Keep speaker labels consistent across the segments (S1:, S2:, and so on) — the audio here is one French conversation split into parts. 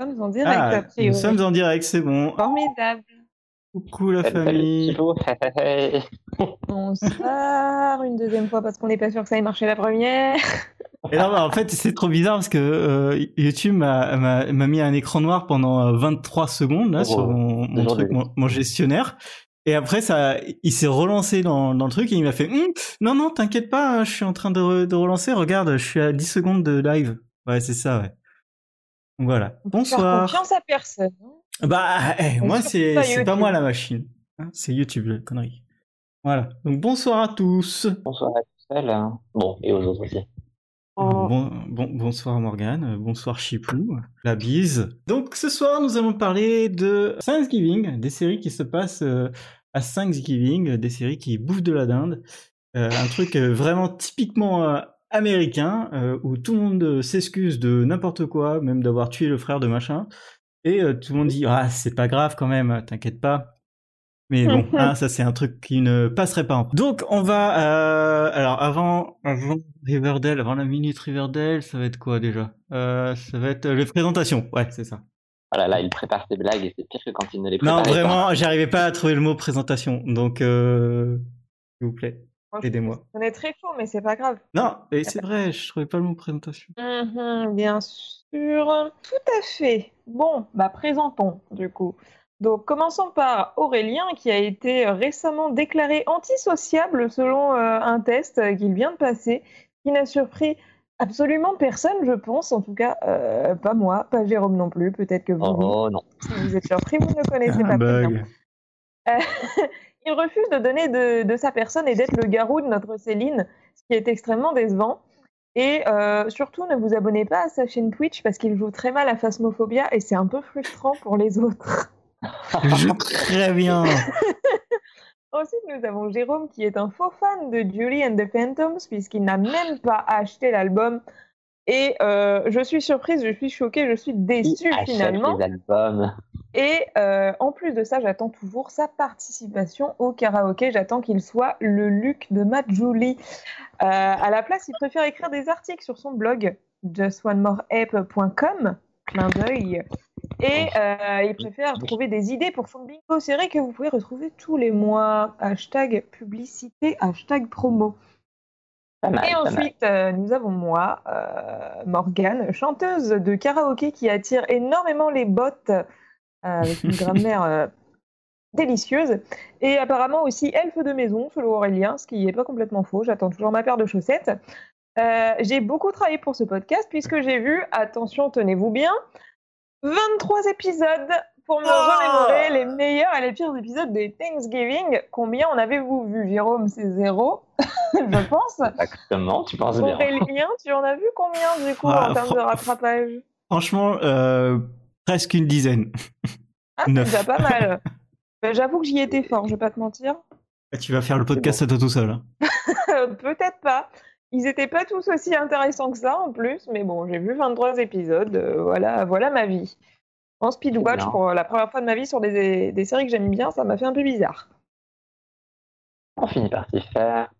S1: Nous sommes en direct,
S2: Ah,
S1: a priori.
S2: nous sommes en direct, c'est bon.
S1: Formidable.
S2: Coucou la
S3: Salut,
S2: famille.
S1: Bonsoir, une deuxième fois parce qu'on n'est pas sûr que ça ait marché la première.
S2: Et non, bah, en fait, c'est trop bizarre parce que euh, YouTube m'a mis un écran noir pendant euh, 23 secondes là
S3: Oh,
S2: sur mon, mon
S3: désolé.
S2: truc, mon, mon gestionnaire. Et après, ça, il s'est relancé dans, dans le truc et il m'a fait Hum, non non, t'inquiète pas, je suis en train de, re- de relancer. Regarde, je suis à 10 secondes de live. Ouais, c'est ça, ouais. Donc voilà.
S1: On peut Faire
S2: Bonsoir.
S1: confiance à personne. hein.
S2: Bah, eh, moi, c'est
S1: pas
S2: c'est pas
S1: YouTube.
S2: moi la machine. Hein, c'est YouTube, la connerie. Voilà. Donc bonsoir à tous.
S3: Bonsoir à tous seuls. hein. Bon, et aux autres aussi.
S1: Oh.
S2: Bon, bon, bonsoir Morgane, bonsoir Chipou, la bise. Donc ce soir, nous allons parler de Thanksgiving, des séries qui se passent euh, à Thanksgiving, des séries qui bouffent de la dinde. Euh, un truc euh, vraiment typiquement américain, euh, où tout le monde euh, s'excuse de n'importe quoi, même d'avoir tué le frère de machin. Et euh, tout le monde dit, ah, c'est pas grave quand même, t'inquiète pas. Mais bon, hein, ça c'est un truc qui ne passerait pas. en- Donc on va, euh, alors avant, avant Riverdale, avant la minute Riverdale, ça va être quoi déjà? Euh, Ça va être euh, les présentations. Ouais, c'est ça.
S3: Voilà, là, il prépare ses blagues et c'est pire que quand il ne les
S2: Non,
S3: prépare pas.
S2: vraiment, j'arrivais pas à trouver le mot présentation. Donc, euh, s'il vous plaît, aidez-moi.
S1: On est très faux, mais c'est pas grave.
S2: Non, et c'est vrai, je trouvais pas le mot présentation.
S1: Mhm, bien sûr. Tout à fait. Bon, bah présentons du coup. Donc commençons par Aurélien qui a été récemment déclaré antisociable selon euh, un test euh, qu'il vient de passer, qui n'a surpris absolument personne, je pense. En tout cas, euh, pas moi, pas Jérôme non plus. Peut-être que vous.
S3: Oh non.
S1: si vous êtes surpris, vous ne connaissez pas
S2: bug.
S1: Euh, il refuse de donner de, de sa personne et d'être le garou de notre Céline, ce qui est extrêmement décevant. Et euh, surtout, ne vous abonnez pas à sa chaîne Twitch parce qu'il joue très mal à Phasmophobia et c'est un peu frustrant pour les autres.
S2: Je joue très bien.
S1: Ensuite, nous avons Jérôme qui est un faux fan de Julie and the Phantoms puisqu'il n'a même pas acheté l'album. Et euh, je suis surprise, je suis choquée, je suis
S3: Il
S1: déçue
S3: achète
S1: finalement.
S3: les albums?
S1: Et euh, en plus de ça, j'attends toujours sa participation au karaoké. J'attends qu'il soit le Luc de Matt Julie. Euh, à la place, il préfère écrire des articles sur son blog justonemoreape.com. Clin d'œil. Et euh, il préfère trouver des idées pour son bingo serré que vous pouvez retrouver tous les mois. Hashtag publicité, hashtag promo.
S3: Mal,
S1: Et ensuite, euh, nous avons moi, euh, Morgane, chanteuse de karaoké qui attire énormément les bottes avec une grammaire euh, délicieuse. Et apparemment aussi elfe de maison, selon Aurélien, ce qui n'est pas complètement faux. J'attends toujours ma paire de chaussettes. Euh, j'ai beaucoup travaillé pour ce podcast puisque j'ai vu, attention, tenez-vous bien, 23 épisodes pour me
S2: Oh
S1: remémorer les meilleurs et les pires épisodes des Thanksgiving. Combien en avez-vous vu, Jérôme? C'est zéro, je pense.
S3: Exactement, tu penses bien.
S1: Aurélien, tu en as vu combien du coup
S2: Ah,
S1: en termes de rattrapage?
S2: Franchement, euh, presque une dizaine.
S1: Ah, c'est déjà pas mal. Ben, J'avoue que j'y étais fort, je vais pas te mentir.
S2: Tu vas faire le podcast à toi tout seul. hein.
S1: Peut-être pas. Ils étaient pas tous aussi intéressants que ça en plus, mais bon, j'ai vu 23 épisodes, euh, voilà, voilà ma vie. En speed watch
S3: bien.
S1: pour la première fois de ma vie sur des, des séries que j'aime bien, ça m'a fait un peu bizarre.
S3: On finit par s'y faire.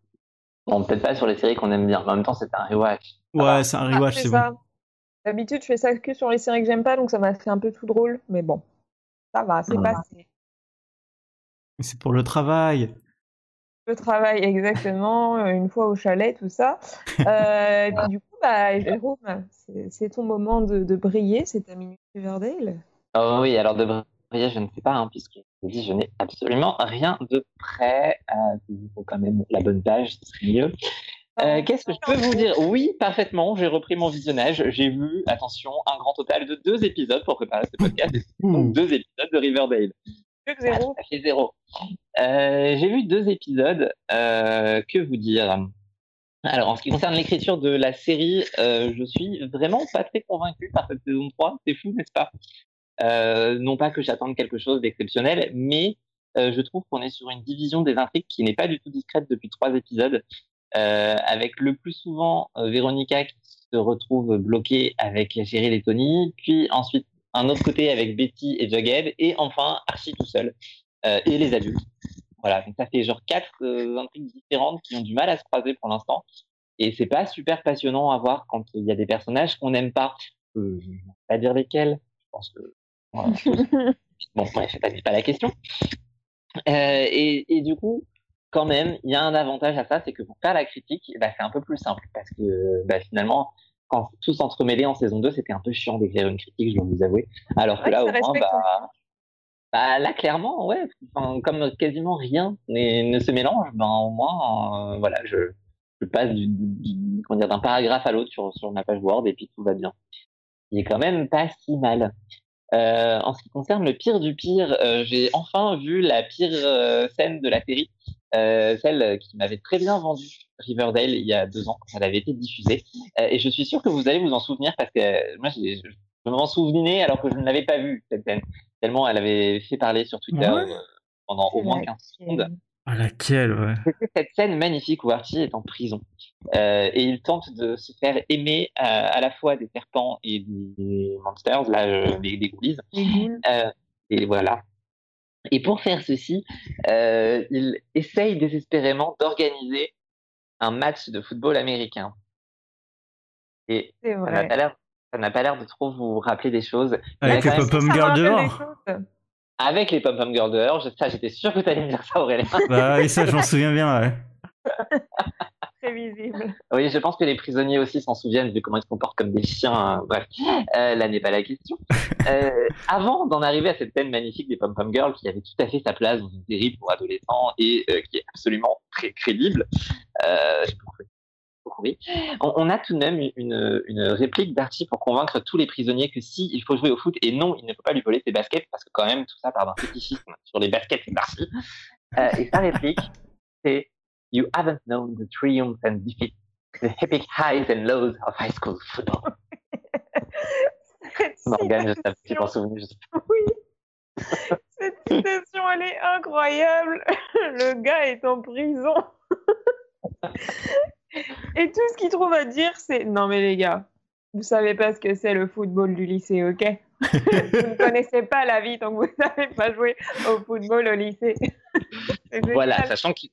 S3: Bon, peut-être pas sur les séries qu'on aime bien. mais En même temps, c'était un rewatch.
S2: Ouais, c'est un
S1: Ah,
S2: rewatch,
S1: c'est
S2: c'est bon.
S1: D'habitude, je fais ça que sur les séries que j'aime pas, donc ça m'a fait un peu tout drôle, mais bon, ça va, c'est passé.
S2: C'est pour le travail.
S1: Le travail, exactement, euh, une fois au chalet, tout ça. Euh, et puis du coup, bah, Jérôme, c'est ton moment de, de briller, c'est ta minute Riverdale.
S3: Oh oui, alors de briller, je ne sais pas, hein, puisque je vous dis, je n'ai absolument rien de prêt. Euh, il faut quand même la bonne page, ce serait mieux. Euh, Qu'est-ce que je peux vous dire? Oui, parfaitement, j'ai repris mon visionnage. J'ai vu, attention, un grand total de deux épisodes pour préparer ce podcast. Donc deux épisodes de Riverdale.
S1: Mieux que zéro.
S3: Ça fait zéro. Euh, j'ai vu deux épisodes. Euh, que vous dire? Alors, en ce qui concerne l'écriture de la série, euh, je suis vraiment pas très convaincu par cette saison 3. C'est fou, n'est-ce pas? Euh, Non pas que j'attende quelque chose d'exceptionnel, mais euh, je trouve qu'on est sur une division des intrigues qui n'est pas du tout discrète depuis trois épisodes, avec le plus souvent euh, Véronica qui se retrouve bloquée avec Cheryl et Tony, puis ensuite un autre côté avec Betty et Jughead, et enfin Archie tout seul, euh, et les adultes. Voilà, donc ça fait genre quatre euh, intrigues différentes qui ont du mal à se croiser pour l'instant, et c'est pas super passionnant à voir quand il y a des personnages qu'on n'aime pas. Euh, je ne vais pas dire lesquels, je pense que. bon, bref, c'est pas, pas la question. Euh, et, et, du coup, quand même, il y a un avantage à ça, c'est que pour faire la critique, bah, c'est un peu plus simple parce que bah, finalement, quand tout s'entremêlait en saison 2, c'était un peu chiant d'écrire une critique, je dois vous avouer. Alors que là, au moins, bah, bah, là, clairement, ouais, comme quasiment rien ne se mélange, ben, au moins, euh, voilà, je, je passe du, d'un paragraphe à l'autre sur, sur ma page Word et puis tout va bien. Il est quand même pas si mal. Euh, en ce qui concerne le pire du pire, euh, j'ai enfin vu la pire scène de la série, celle qui m'avait très bien vendu Riverdale il y a deux ans quand elle avait été diffusée. et je suis sûr que vous allez vous en souvenir parce que moi je, je m'en souvenais alors que je ne l'avais pas vue cette scène, tellement elle avait fait parler sur Twitter pendant au moins 15 secondes.
S2: À laquelle, ouais.
S3: C'était cette scène magnifique où Archie est en prison. Euh, et il tente de se faire aimer euh, à la fois des serpents et des monsters, là, euh, des, des ghoulies. Euh, et voilà. Et pour faire ceci, euh, il essaye désespérément d'organiser un match de football américain. Et ça n'a pas l'air ça n'a pas l'air de trop vous rappeler des choses.
S2: Avec le pop-up girl dehors
S3: avec les Pom Pom Girls dehors. Ça, j'étais sûr que tu allais me dire ça, Aurélien.
S2: Bah oui, ça, je m'en souviens bien, ouais.
S3: Oui, je pense que les prisonniers aussi s'en souviennent, vu comment ils se comportent comme des chiens. Bref, euh, là n'est pas la question. Euh, avant d'en arriver à cette scène magnifique des Pom Pom Girls, qui avait tout à fait sa place dans une série pour adolescents et euh, qui est absolument très crédible, euh, on, a tout de même une, une réplique d'Archie pour convaincre tous les prisonniers que si il faut jouer au foot et non, il ne faut pas lui voler ses baskets parce que quand même tout ça part d'un fétichisme sur les baskets d'Archie. Euh, et sa réplique, c'est You haven't known the triumphs and defeats, the epic highs and lows of high school football. Morgane, je sais tu t'en souviens.
S1: Oui. Cette citation, elle est incroyable. Le gars est en prison. Et tout ce qu'il trouve à dire, c'est non mais les gars, vous savez pas ce que c'est le football du lycée, ok? Vous ne connaissez pas la vie tant que vous n'avez pas joué au football au lycée.
S3: voilà, sachant qu'il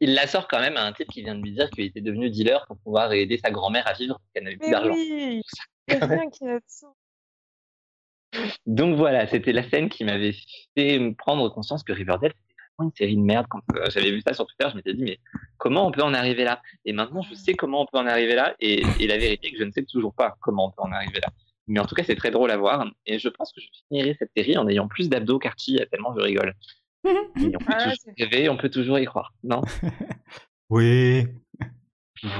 S3: la sort quand même à un type qui vient de lui dire qu'il était devenu dealer pour pouvoir aider sa grand-mère à vivre parce qu'elle n'avait plus d'argent.
S1: Oui, quelqu'un qui a ça.
S3: Donc voilà, c'était la scène qui m'avait fait prendre conscience que Riverdale une série de merde. Quand euh, j'avais vu ça sur Twitter, je m'étais dit, mais comment on peut en arriver là? Et maintenant, je sais comment on peut en arriver là. Et, la vérité est que je ne sais toujours pas comment on peut en arriver là. Mais en tout cas, c'est très drôle à voir. Et je pense que je finirai cette série en ayant plus d'abdos qu'Archie, tellement je rigole. On peut ah, toujours rêver, on peut toujours y croire, non?
S2: Oui.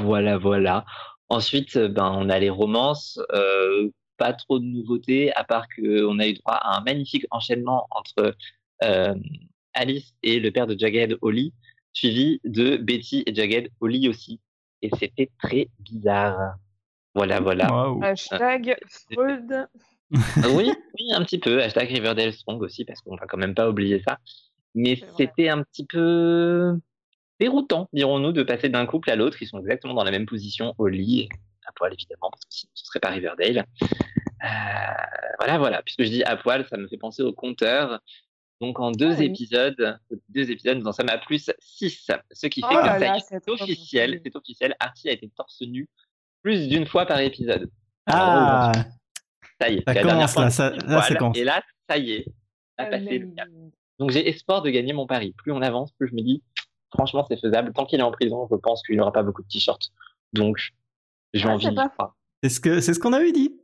S3: Voilà, voilà. Ensuite, ben, on a les romances. Euh, pas trop de nouveautés, à part qu'on a eu droit à un magnifique enchaînement entre euh, Alice et le père de Jagged Holly, suivi de Betty et Jagged Holly aussi. Et c'était très bizarre. Voilà, voilà.
S1: Hashtag Freud.
S3: oui, oui, un petit peu. Hashtag Riverdale Strong aussi, parce qu'on va quand même pas oublier ça. Mais c'était un petit peu déroutant, dirons-nous, de passer d'un couple à l'autre. Ils sont exactement dans la même position au lit, à poil évidemment, parce que sinon ce serait pas Riverdale. Euh, voilà, voilà. Puisque je dis à poil, ça me fait penser au compteur donc en deux ah épisodes, deux épisodes, nous en sommes à plus 6. Ce qui fait oh que c'est officiel, c'est officiel, Archie a été torse nu plus d'une fois par épisode.
S2: Ah
S3: Ça y est,
S2: ça commence là, ça,
S3: Et là, ça y est, a ah, passé le Donc j'ai espoir de gagner mon pari. Plus on avance, plus je me dis, franchement, c'est faisable. Tant qu'il est en prison, je pense qu'il n'aura pas beaucoup de t-shirts. Donc, j'ai ah, envie.
S2: C'est ce qu'on ce qu'on avait dit.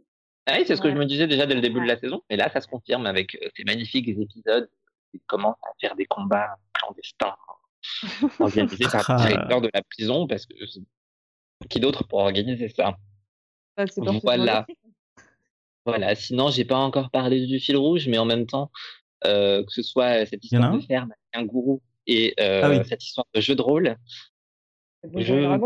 S3: oui, c'est ce que je me disais déjà dès le début de la saison. Et là, ça se confirme avec euh, ces magnifiques épisodes commence à faire des combats clandestins organisés par le directeur de la prison parce que qui d'autre pour organiser ça?
S1: Bah,
S3: Voilà. Voilà. Sinon, j'ai pas encore parlé du fil rouge, mais en même temps, que ce soit cette histoire de ferme, un gourou et euh, ah cette histoire de jeu de rôle.
S1: Je...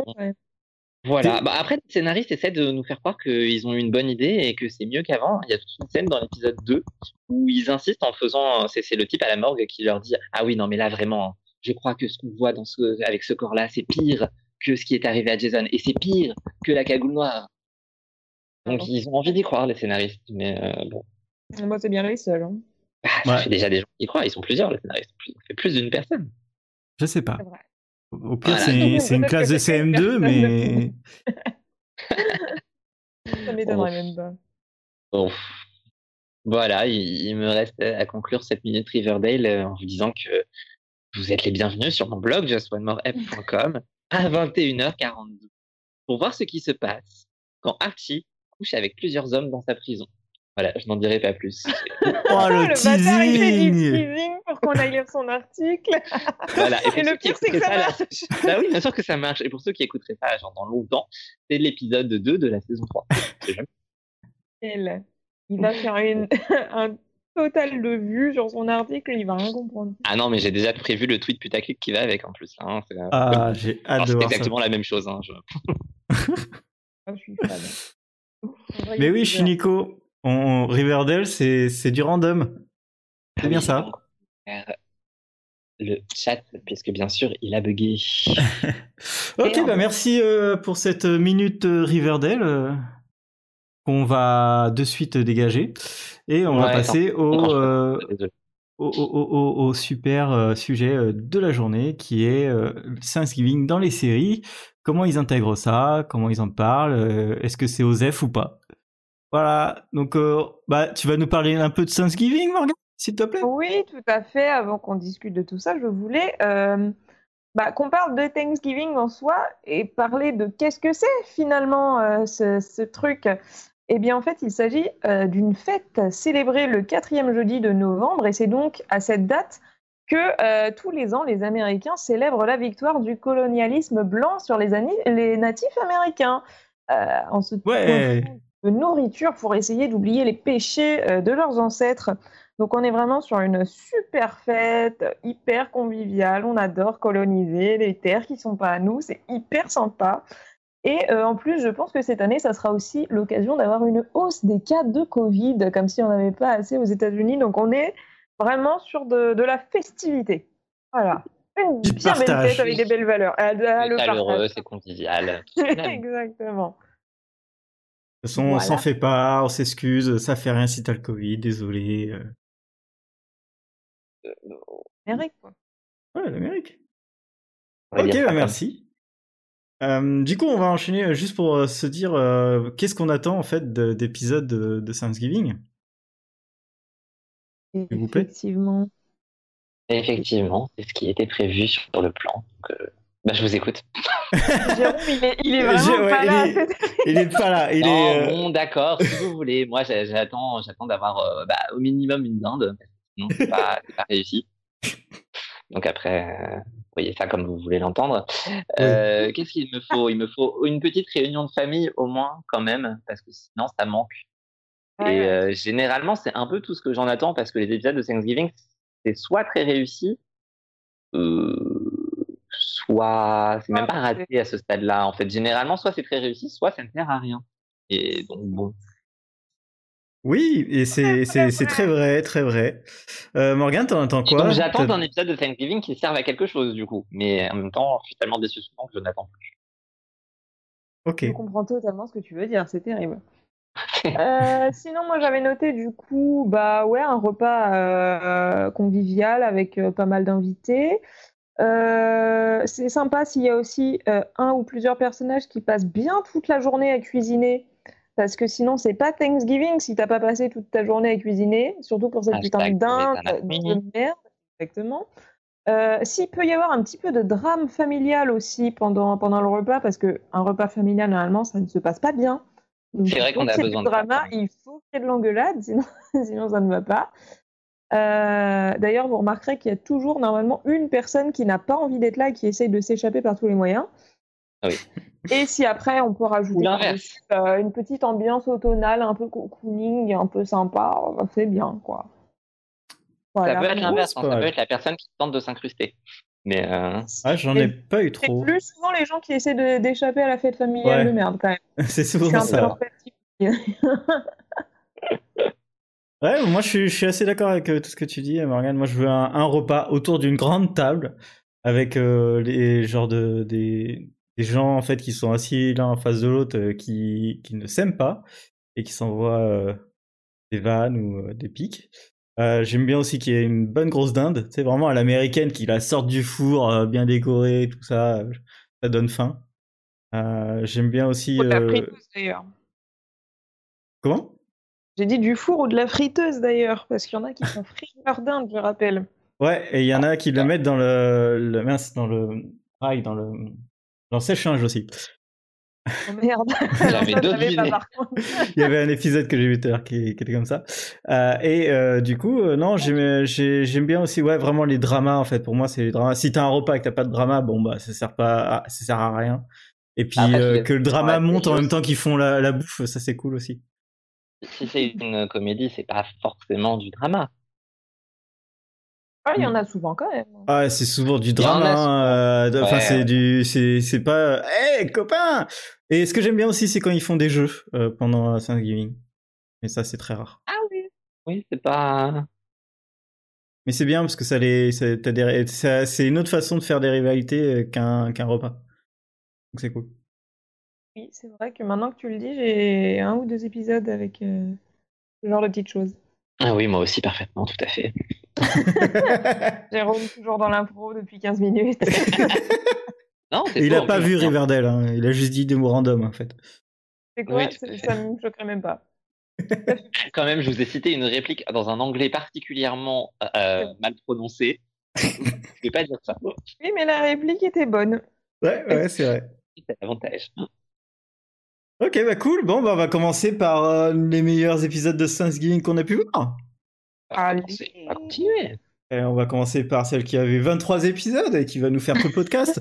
S3: Voilà. Bah, après, les scénaristes essaient de nous faire croire qu'ils ont eu une bonne idée et que c'est mieux qu'avant. Il y a toute une scène dans l'épisode 2 où ils insistent en faisant. C'est le type à la morgue qui leur dit Ah oui, non, mais là, vraiment, je crois que ce qu'on voit dans ce, avec ce corps-là, c'est pire que ce qui est arrivé à Jason et c'est pire que la cagoule noire. Donc, ils ont envie d'y croire, les scénaristes. Mais euh, bon.
S1: Moi, c'est bien les seuls. Hein.
S3: Bah, fait déjà des gens qui y croient. Ils sont plusieurs, les scénaristes. Ça fait plus d'une personne.
S2: Je sais pas. Au pire, c'est une classe de CM2, mais.
S1: Ça m'étonnerait même pas.
S3: Voilà, il, me reste à conclure cette minute Riverdale euh, en vous disant que vous êtes les bienvenus sur mon blog justonemoreF.com à 21h42 pour voir ce qui se passe quand Archie couche avec plusieurs hommes dans sa prison. Voilà, je n'en dirai pas plus.
S2: oh, le, le teasing
S1: teasing pour qu'on aille lire son article.
S3: Voilà, et, le pire, c'est que ça, marche. bah oui, bien sûr que ça marche. Et pour ceux qui écouteraient ça, dans longtemps, c'est l'épisode 2 de la saison 3.
S1: Il va faire une, un total de vues sur son article, il va rien comprendre.
S3: Ah non, mais j'ai déjà prévu le tweet putaclic qui va avec en plus. Hein,
S2: ah, j'ai hâte de voir
S3: C'est exactement la même chose. Hein, je...
S1: ah, je suis fan.
S2: Mais oui, Shiniko, on, Riverdale, c'est du random. C'est bien ça.
S3: Le chat, puisque bien sûr, il a bugué.
S2: ok, bah merci euh, pour cette minute euh, Riverdale euh, qu'on va de suite dégager. Et on va passer au, au, super sujet de la journée qui est Thanksgiving dans les séries. Comment ils intègrent ça? Comment ils en parlent? Est-ce que c'est OSEF ou pas? Voilà, donc euh, bah, tu vas nous parler un peu de Thanksgiving, Morgan, s'il te plaît?
S1: Oui, tout à fait. Avant qu'on discute de tout ça, je voulais euh, bah, qu'on parle de Thanksgiving en soi et parler de qu'est-ce que c'est finalement euh, ce, truc. Eh bien, en fait, il s'agit d'une fête célébrée le quatrième jeudi de novembre et c'est donc à cette date que tous les ans, les Américains célèbrent la victoire du colonialisme blanc sur les, les natifs américains. en se
S2: ouais
S1: nourriture pour essayer d'oublier les péchés euh, de leurs ancêtres. Donc on est vraiment sur une super fête, hyper conviviale. On adore coloniser les terres qui sont pas à nous, c'est hyper sympa. Et euh, en plus, je pense que cette année, ça sera aussi l'occasion d'avoir une hausse des cas de Covid, comme si on n'avait pas assez aux États-Unis. Donc on est vraiment sur de, la festivité. Voilà. Une bien belle fête avec des belles valeurs.
S3: C'est c'est convivial.
S1: Exactement.
S2: De toute façon, on s'en fait pas, on s'excuse, ça fait rien si t'as le Covid, désolé. Euh.
S1: L'Amérique, quoi.
S2: Ouais, l'Amérique. Ok, bah merci. du coup, on va enchaîner euh, juste pour euh, se dire qu'est-ce qu'on attend en fait d'épisodes de, de, Thanksgiving?
S1: Effectivement.
S3: Effectivement, c'est ce qui était prévu sur le plan. Bah, je vous écoute.
S1: Jérôme, il est, il est vraiment pas là.
S2: Il est, pas là. Il est,
S3: euh, Bon, d'accord, si vous voulez. Moi, j'attends, j'attends d'avoir euh, bah, au minimum une dinde. Sinon, c'est pas, pas réussi. Donc après, euh, voyez ça comme vous voulez l'entendre. Euh, Qu'est-ce qu'il me faut? Il me faut une petite réunion de famille au moins, quand même, parce que sinon, ça manque. Et euh, généralement, c'est un peu tout ce que j'en attends, parce que les épisodes de Thanksgiving, c'est soit très réussi, euh, soit c'est même pas raté à ce stade-là. En fait, généralement, soit c'est très réussi, soit ça ne sert à rien. Et donc bon.
S2: Oui, et c'est très vrai, très vrai. Euh, Morgan, t'en attends quoi
S3: J'attends un épisode de Thanksgiving qui serve à quelque chose, du coup. Mais en même temps, je suis tellement déçu souvent que je n'attends plus.
S2: Ok.
S1: Je comprends totalement ce que tu veux dire, c'est terrible. euh, sinon, moi j'avais noté du coup, bah ouais, un repas euh, convivial avec euh, pas mal d'invités. Euh, c'est sympa s'il y a aussi euh, un ou plusieurs personnages qui passent bien toute la journée à cuisiner. Parce que sinon, c'est pas Thanksgiving si t'as pas passé toute ta journée à cuisiner, surtout pour cette putain dinde de merde. Exactement. Euh, S'il peut y avoir un petit peu de drame familial aussi pendant, pendant le repas, parce qu'un repas familial, normalement, ça ne se passe pas bien.
S3: C'est vrai qu'on a besoin de drama.
S1: Il faut qu'il y ait de l'engueulade, sinon, sinon ça ne va pas. Euh, d'ailleurs, vous remarquerez qu'il y a toujours normalement une personne qui n'a pas envie d'être là et qui essaye de s'échapper par tous les moyens.
S3: Ah oui.
S1: Et si après on peut rajouter euh, une petite ambiance automnale, un peu cocooning, un peu sympa, bah, c'est bien quoi.
S3: Ça peut être l'inverse, ça peut être la personne qui tente de s'incruster. Mais euh...
S2: ah, j'en ai pas eu trop.
S1: C'est plus souvent les gens qui essaient d'échapper à la fête familiale de merde quand même.
S2: c'est souvent ça. Ouais, moi je suis, assez d'accord avec euh, tout ce que tu dis, Morgane. Moi je veux un, repas autour d'une grande table avec euh, les genres de des, gens en fait qui sont assis l'un en face de l'autre euh, qui, qui ne s'aiment pas et qui s'envoient des vannes ou des pics. J'aime bien aussi qu'il y ait une bonne grosse dinde, c'est vraiment à l'américaine qui la sorte du four, bien décorée, tout ça, ça donne faim. J'aime bien aussi.
S1: Faut Comment? J'ai dit du four ou de la friteuse d'ailleurs, parce qu'il y en a qui font frire dinde, je rappelle.
S2: Ouais, et il y en a qui le mettent dans le, le mince, dans le rail, dans le, dans le sèche-linge aussi.
S1: Oh merde. Pas.
S2: Il y avait un épisode que j'ai vu tout à l'heure qui, qui était comme ça. Euh, et euh, du coup, euh, non, j'aime j'ai- j'aime bien aussi, ouais, vraiment les dramas en fait. Pour moi, c'est les dramas. Si t'as un repas et que t'as pas de drama, bon bah ça sert pas, à, ça sert à rien. Et puis euh, que le drama monte en même temps qu'ils font la, la bouffe, ça c'est cool aussi.
S3: Si c'est une comédie, c'est pas forcément du drama.
S1: Ah, il y en a souvent quand même.
S2: Ah, c'est souvent du drama. hein, euh, Enfin,
S3: Ouais,
S2: c'est du, c'est c'est pas, hé copain. Et ce que j'aime bien aussi, c'est quand ils font des jeux euh, pendant Thanksgiving. Mais ça, c'est très rare.
S1: Ah oui.
S3: Oui, c'est pas.
S2: Mais c'est bien parce que ça les, ça- t'as des, ça- c'est une autre façon de faire des rivalités euh, qu'un qu'un repas. Donc c'est cool.
S1: Oui, c'est vrai que maintenant que tu le dis, j'ai un ou deux épisodes avec euh, ce genre de petites choses.
S3: Ah oui, moi aussi, parfaitement, tout à fait.
S1: Jérôme, toujours dans l'impro depuis 15 minutes.
S3: Non,
S2: il
S3: faux,
S2: a
S3: en
S2: pas vu
S3: non.
S2: Riverdale, hein. il a juste dit des mots random en fait.
S1: c'est quoi?
S3: Oui.
S1: Ça me choquerait même pas.
S3: Quand même, je vous ai cité une réplique dans un anglais particulièrement euh, mal prononcé. je vais pas dire ça.
S1: Oui, mais la réplique était bonne.
S2: Ouais, ouais, c'est vrai.
S3: C'est l'avantage.
S2: Ok, bah cool. Bon, bah on va commencer par euh, les meilleurs épisodes de Thanksgiving qu'on a pu voir.
S1: Allez.
S3: On va continuer.
S2: Et on va commencer par celle qui avait 23 épisodes et qui va nous faire tout le podcast.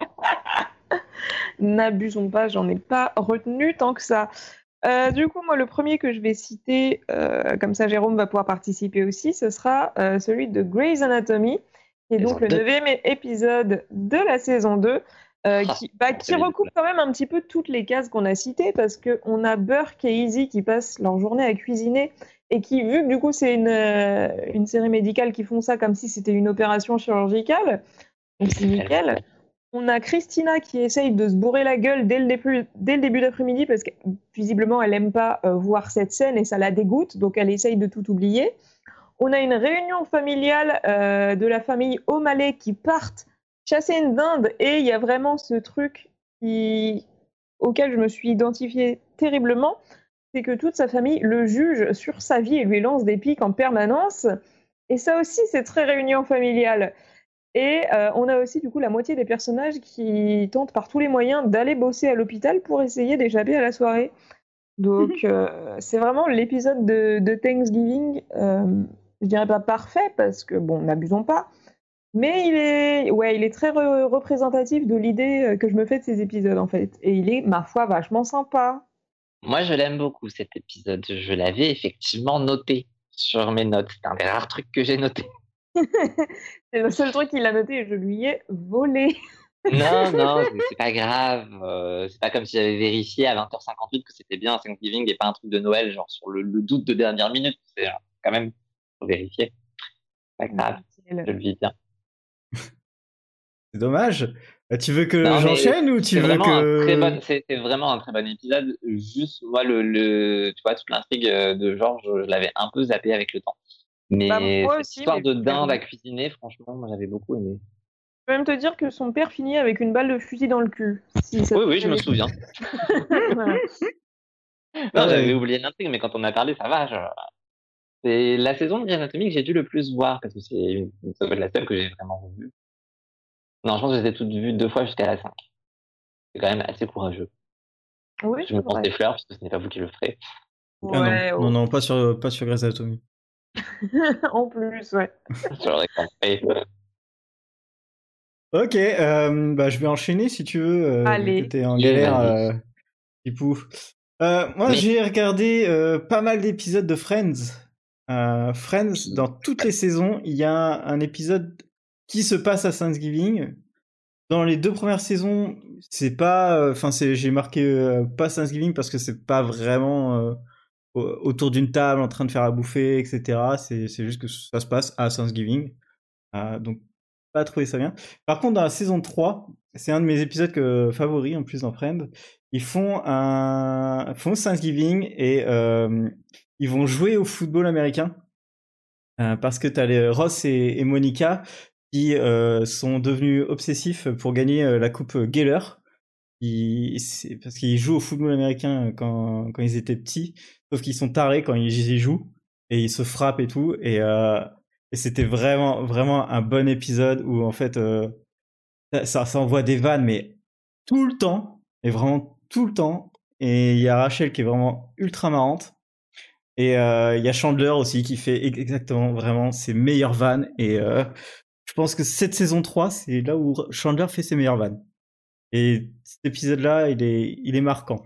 S1: N'abusons pas, j'en ai pas retenu tant que ça. Euh, du coup, moi, le premier que je vais citer, euh, comme ça Jérôme va pouvoir participer aussi, ce sera euh, celui de Grey's Anatomy, qui est donc le neuvième épisode de la saison 2, euh,
S3: Ah,
S1: qui, bah, qui recoupe quand même un petit peu toutes les cases qu'on a citées, parce qu'on a Burke et Izzy qui passent leur journée à cuisiner, et qui, vu que du coup c'est une, euh, une série médicale qui font ça comme si c'était une opération chirurgicale, donc c'est nickel. On a Christina qui essaye de se bourrer la gueule dès le début, dès le début d'après-midi parce que visiblement elle aime pas euh, voir cette scène et ça la dégoûte, donc elle essaye de tout oublier. On a une réunion familiale de la famille O'Malley qui partent chasser une dinde et il y a vraiment ce truc qui... auquel je me suis identifiée terriblement, c'est que toute sa famille le juge sur sa vie et lui lance des pics en permanence. Et ça aussi, c'est très réunion familiale. Et euh, on a aussi du coup la moitié des personnages qui tentent par tous les moyens d'aller bosser à l'hôpital pour essayer d'échapper à la soirée. Donc euh, c'est vraiment l'épisode de, de Thanksgiving, euh, je dirais pas parfait parce que bon, n'abusons pas, mais il est, ouais, il est très re- représentatif de l'idée euh, que je me fais de ces épisodes en fait. Et il est, ma foi, vachement sympa.
S3: Moi, je l'aime beaucoup cet épisode. Je l'avais effectivement noté sur mes notes. C'est un des rares trucs que j'ai noté.
S1: C'est le seul truc qu'il a noté et je lui ai volé.
S3: Non, non, c'est- pas grave. euh, c'est pas comme si j'avais vérifié à 20h58 que c'était bien un Thanksgiving et pas un truc de Noël, genre sur le, le doute de dernière minute. C'est euh, quand même faut vérifier. Pas grave, je le vis bien.
S2: C'est dommage. Euh, Tu veux que
S3: Non,
S2: j'enchaîne ou tu veux que.
S3: bon, c'est- c'est vraiment un très bon épisode. Juste, moi, le, le, tu vois, toute l'intrigue euh, de Georges, je l'avais un peu zappé avec le temps. Mais
S1: Bah, moi
S3: cette
S1: aussi,
S3: histoire
S1: mais
S3: de dinde à cuisiner, franchement, moi, j'avais beaucoup aimé.
S1: Je peux même te dire que son père finit avec une balle de fusil dans le cul. si ça
S3: Oui, oui, je me souviens.
S1: Voilà.
S3: Non,
S2: ouais.
S3: j'avais oublié l'intrigue, mais quand on a parlé, ça va. je- C'est la saison de Grey's Anatomy que j'ai dû le plus voir, parce que c'est une... la seule que j'ai vraiment vue. Non, je pense que je les ai toutes vues deux fois jusqu'à la 5. C'est quand même assez courageux.
S1: Oui,
S3: Je me pense des fleurs, parce que ce n'est pas vous qui le ferez.
S2: Ah
S1: Ouais,
S2: non, non, non, pas sur, pas sur Grey's Anatomy.
S1: en plus, ouais.
S3: Je l'aurais compris.
S2: Ok, euh, bah, je vais enchaîner si tu veux. Euh,
S1: Allez.
S2: t'es en galère, euh, Pipou. Euh, moi,
S3: Mais-
S2: j'ai regardé euh, pas mal d'épisodes de Friends. Euh, Friends, dans toutes les saisons, il y a un épisode qui se passe à Thanksgiving. Dans les deux premières saisons, c'est pas, euh, enfin, c'est, j'ai marqué euh, pas Thanksgiving parce que c'est pas vraiment euh, au- autour d'une table en train de faire à bouffer, etc. C'est, juste que ça se passe à Thanksgiving. Euh, donc, pas trouvé ça bien. Par contre, dans la saison 3, c'est un de mes épisodes favoris en plus dans Friends. Ils font un font Thanksgiving et euh, ils vont jouer au football américain Euh, parce que t'as les Ross et Monica euh, sont devenus obsessifs pour gagner euh, la coupe Geller. ils, parce qu'ils jouent au football américain quand, quand ils étaient petits, sauf qu'ils sont tarés quand ils y jouent et ils se frappent et tout. Et, euh, c'était vraiment, vraiment un bon épisode où en fait, euh, ça, envoie des vannes, mais tout le temps, et vraiment tout le temps. Et il y a Rachel qui est vraiment ultra marrante. Et euh, il y a Chandler aussi qui fait exactement vraiment ses meilleures vannes. Et euh, pense que cette saison 3, c'est là où Chandler fait ses meilleures vannes. Et cet épisode-là, il est, il est marquant.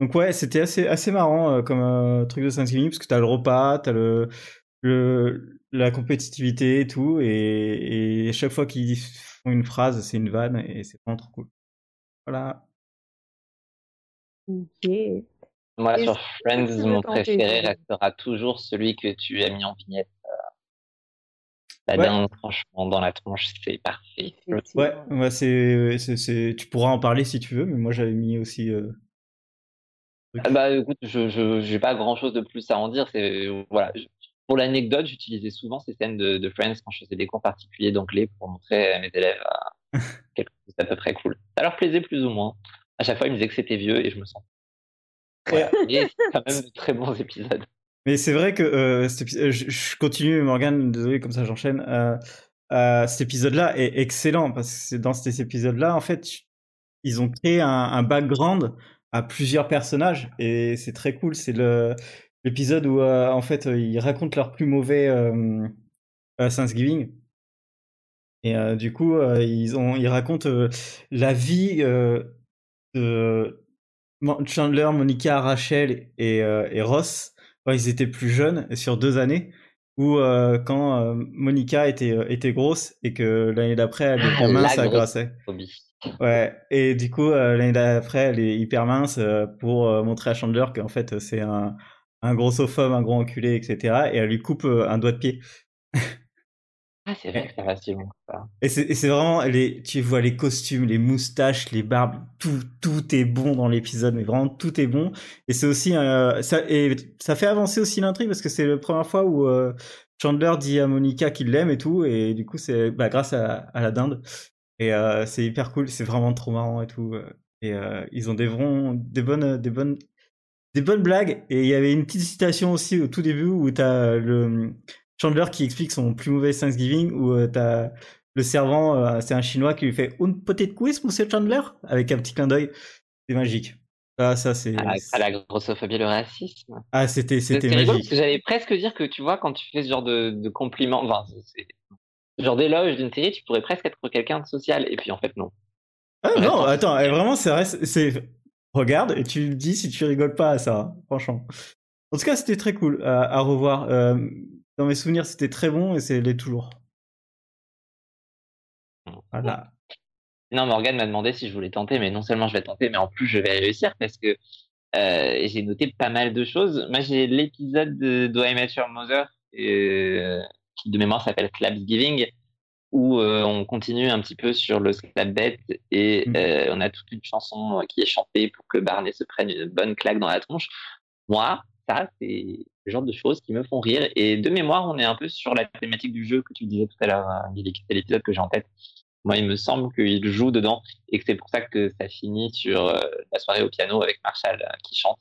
S2: Donc ouais, c'était assez, assez marrant euh, comme euh, truc de Thanksgiving parce que t'as le repas, t'as le, le, la compétitivité et tout, et, et chaque fois qu'ils font une phrase, c'est une vanne et c'est vraiment trop cool. Voilà.
S1: Ok.
S3: Moi,
S1: Et
S3: sur Friends, mon préféré restera toujours celui que tu as mis en vignette. La
S2: Ouais.
S3: dinde, franchement, dans la tronche, c'est parfait.
S2: Ouais, ouais c'est, tu pourras en parler si tu veux, mais moi j'avais mis aussi. euh.
S3: Ah Bah écoute, je je j'ai pas grand chose de plus à en dire. C'est voilà. je- Pour l'anecdote, j'utilisais souvent ces scènes de, de Friends quand je faisais des cours particuliers d'anglais pour montrer à mes élèves euh, quelque chose d'à peu près cool. Ça leur plaisait plus ou moins. À chaque fois, ils me disaient que c'était vieux et je me sens. Voilà. Mais c'est quand même de très bons épisodes.
S2: Mais c'est vrai que euh, euh, je, continue, Morgan, désolé, comme ça j'enchaîne. Euh, euh, cet épisode-là est excellent parce que dans cet épisode-là, en fait, ils ont créé un, un background à plusieurs personnages et c'est très cool. C'est l'épisode où euh, en fait ils racontent leur plus mauvais euh, euh, Thanksgiving. Et euh, du coup, euh, ils ont ils racontent euh, la vie euh, de Chandler, Monica, Rachel et, euh, et Ross quand ils étaient plus jeunes, et sur deux années, où euh, quand euh, Monica était, euh, était grosse et que l'année d'après elle était
S3: La
S2: mince à...
S3: phobie.
S2: Ouais, et du coup euh, l'année d'après elle est hyper mince euh, pour euh, montrer à Chandler qu'en fait c'est un, un grossophobe, un gros enculé, etc. Et elle lui coupe un doigt de pied.
S3: Ah, c'est vrai que c'est facilement ça.
S2: Et c'est et c'est vraiment, les, tu vois les costumes, les moustaches, les barbes, tout, tout est bon dans l'épisode, mais vraiment tout est bon. Et c'est aussi, euh, ça, et ça fait avancer aussi l'intrigue parce que c'est la première fois où euh, Chandler dit à Monica qu'il l'aime et tout, et du coup c'est bah, grâce à, à la dinde. Et euh, c'est hyper cool, c'est vraiment trop marrant et tout. Et ils ont des, vrais- des bonnes, des bonnes, des bonnes blagues. Et il y avait une petite citation aussi au tout début où t'as le Chandler qui explique son plus mauvais Thanksgiving, où euh, t'as le servant, euh, c'est un chinois qui lui fait une petite quiz, monsieur Chandler, avec un petit clin d'œil. C'est magique. Ah, ça, c'est.
S3: À la, à la grossophobie, le racisme.
S2: Ah, c'était, c'était
S3: rigolo parce
S2: magique.
S3: que j'allais presque dire que tu vois, quand tu fais ce genre de, de compliments, enfin, ce genre d'éloge d'une série, tu pourrais presque être quelqu'un de social. Et puis en fait, non.
S2: Ah, non,
S3: attends,
S2: vraiment, c'est. Regarde et tu me dis si tu rigoles pas à ça, hein, franchement. En tout cas, c'était très cool à, à revoir. Euh, dans mes souvenirs, c'était très bon et c'est l'est toujours. Voilà.
S3: Non, Morgane m'a demandé si je voulais tenter, mais non seulement je vais tenter, mais en plus je vais réussir parce que euh, j'ai noté pas mal de choses. Moi, j'ai l'épisode de Do I Met Your Mother, euh, qui de mémoire s'appelle Clapsgiving, où euh, on continue un petit peu sur le slap bet et
S2: Mm.
S3: euh, on a toute une chanson qui est chantée pour que Barney se prenne une bonne claque dans la tronche. Moi, ça, c'est le genre de choses qui me font rire. Et de mémoire, on est un peu sur la thématique du jeu que tu disais tout à l'heure, qui c'est l'épisode que j'ai en tête. Moi, il me semble qu'il joue dedans et que c'est pour ça que ça finit sur euh, la soirée au piano avec Marshall euh, qui chante